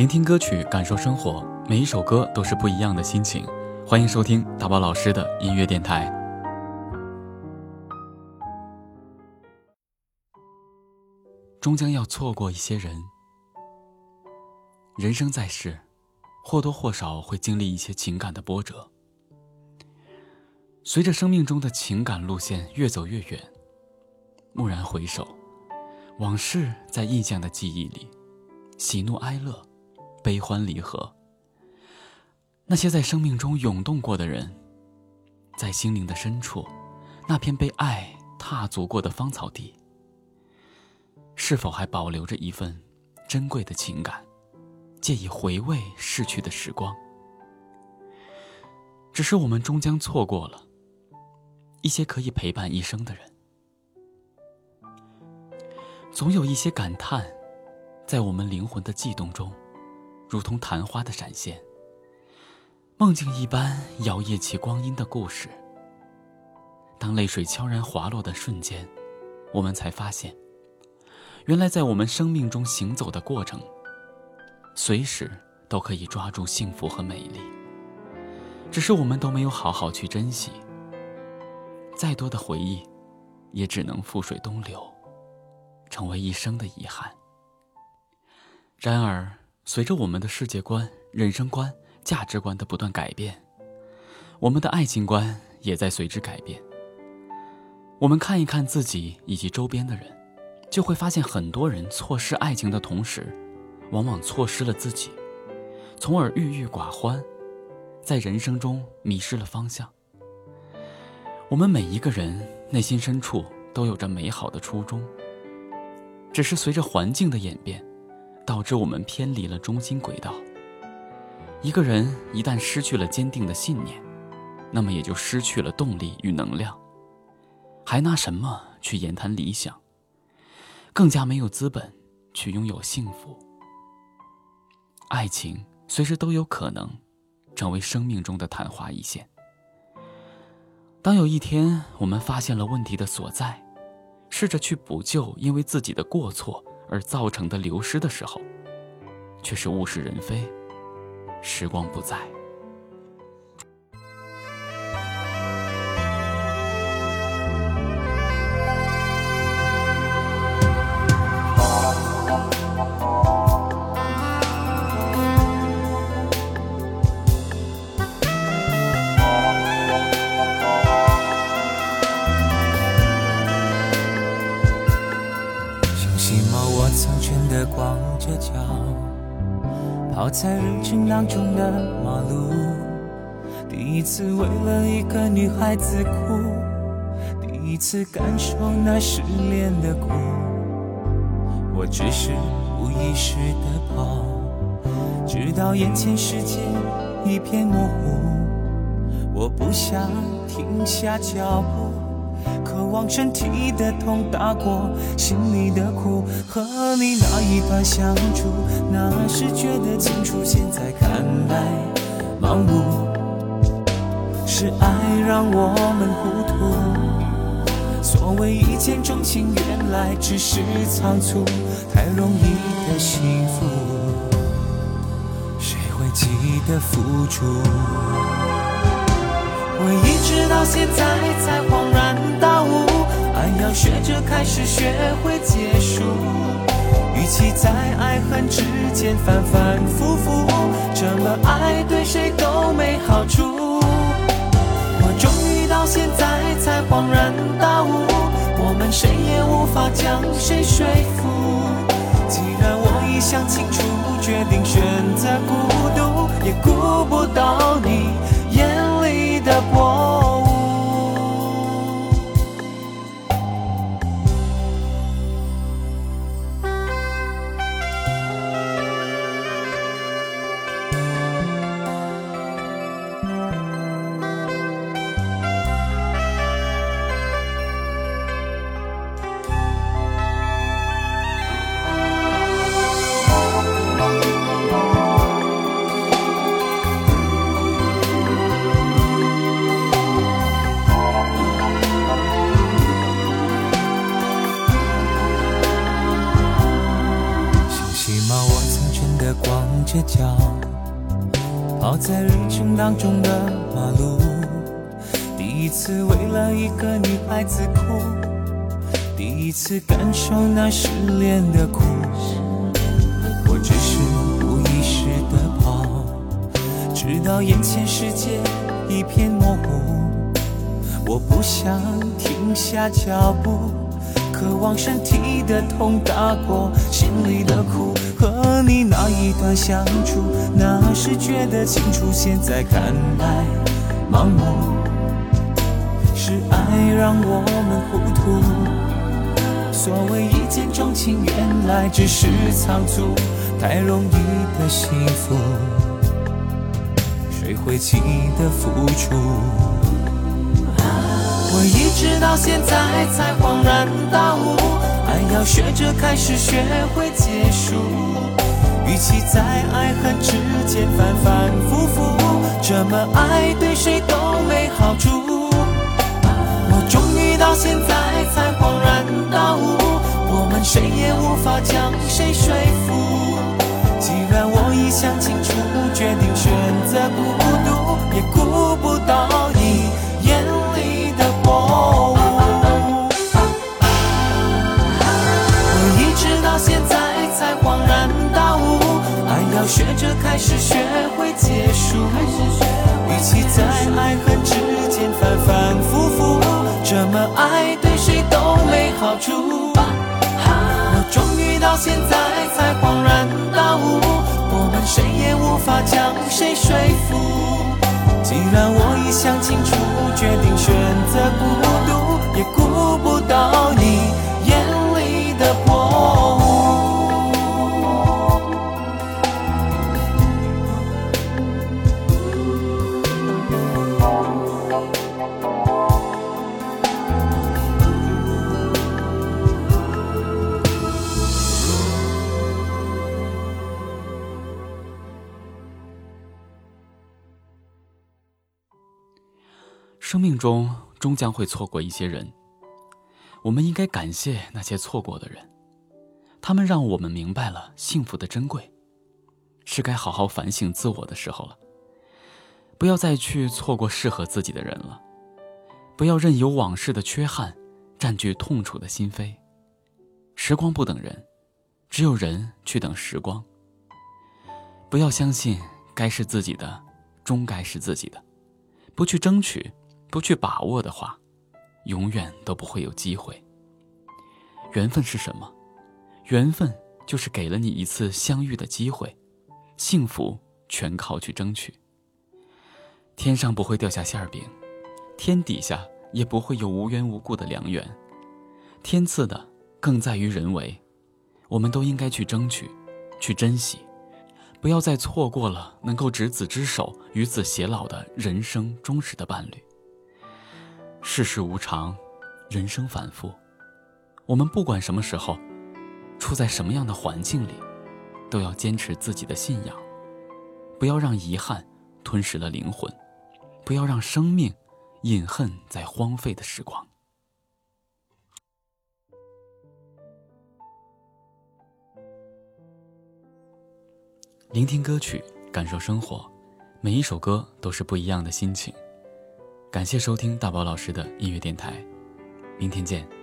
聆听歌曲，感受生活，每一首歌都是不一样的心情。欢迎收听大宝老师的音乐电台。终将要错过一些人，人生在世，或多或少会经历一些情感的波折。随着生命中的情感路线越走越远，蓦然回首，往事在印象的记忆里，喜怒哀乐，悲欢离合。那些在生命中涌动过的人，在心灵的深处，那片被爱踏足过的芳草地，是否还保留着一份珍贵的情感，借以回味逝去的时光？只是我们终将错过了。一些可以陪伴一生的人，总有一些感叹，在我们灵魂的悸动中，如同昙花的闪现，梦境一般摇曳起光阴的故事。当泪水悄然滑落的瞬间，我们才发现，原来在我们生命中行走的过程，随时都可以抓住幸福和美丽，只是我们都没有好好去珍惜。再多的回忆，也只能覆水东流，成为一生的遗憾。然而，随着我们的世界观、人生观、价值观的不断改变，我们的爱情观也在随之改变。我们看一看自己以及周边的人，就会发现很多人错失爱情的同时，往往错失了自己，从而郁郁寡欢，在人生中迷失了方向。我们每一个人内心深处都有着美好的初衷，只是随着环境的演变，导致我们偏离了中心轨道。一个人一旦失去了坚定的信念，那么也就失去了动力与能量，还拿什么去言谈理想？更加没有资本去拥有幸福。爱情随时都有可能成为生命中的昙花一现。当有一天我们发现了问题的所在，试着去补救因为自己的过错而造成的流失的时候，却是物是人非，时光不再。跑在人群当中的马路，第一次为了一个女孩子哭，第一次感受那失恋的苦。我只是无意识的跑，直到眼前世界一片模糊，我不想停下脚步。渴望身体的痛打过心里的苦，和你那一段相处，那时觉得清楚，现在看来盲目。是爱让我们糊涂，所谓一见钟情，原来只是仓促，太容易的幸福，谁会记得付出？我一直到现在才恍然大悟，爱要学着开始，学会结束。与其在爱恨之间反反复复，这么爱对谁都没好处。我终于到现在才恍然大悟，我们谁也无法将谁说服。既然我已想清楚，决定选择孤独，也顾不到你。着脚，跑在人群当中的马路，第一次为了一个女孩子哭，第一次感受那失恋的苦。我只是无意识的跑，直到眼前世界一片模糊。我不想停下脚步，渴望身体的痛打过心里的苦。和你那一段相处，那时觉得清楚，现在看来盲目。是爱让我们糊涂，所谓一见钟情，原来只是仓促。太容易的幸福，谁会记得付出？我一直到现在才恍然大，要学着开始，学会结束。与其在爱恨之间反反复复，这么爱对谁都没好处。我终于到现在才恍然大悟，我们谁也无法将谁说服。既然我已想清楚，决定选择孤独，也顾不到学着开始，学会结束。与其在爱恨之间反反复复，这么爱对谁都没好处。我终于到现在才恍然大悟，我们谁也无法将谁说服。既然我已想清楚，决定选择不生命中终将会错过一些人，我们应该感谢那些错过的人，他们让我们明白了幸福的珍贵，是该好好反省自我的时候了。不要再去错过适合自己的人了，不要任由往事的缺憾占据痛楚的心扉。时光不等人，只有人去等时光。不要相信该是自己的，终该是自己的，不去争取。不去把握的话，永远都不会有机会。缘分是什么？缘分就是给了你一次相遇的机会，幸福全靠去争取。天上不会掉下馅饼，天底下也不会有无缘无故的良缘。天赐的更在于人为，我们都应该去争取，去珍惜，不要再错过了能够执子之手，与子偕老的人生忠实的伴侣。世事无常，人生反复，我们不管什么时候，处在什么样的环境里，都要坚持自己的信仰，不要让遗憾吞噬了灵魂，不要让生命饮恨在荒废的时光。聆听歌曲，感受生活，每一首歌都是不一样的心情。感谢收听大宝老师的音乐电台，明天见。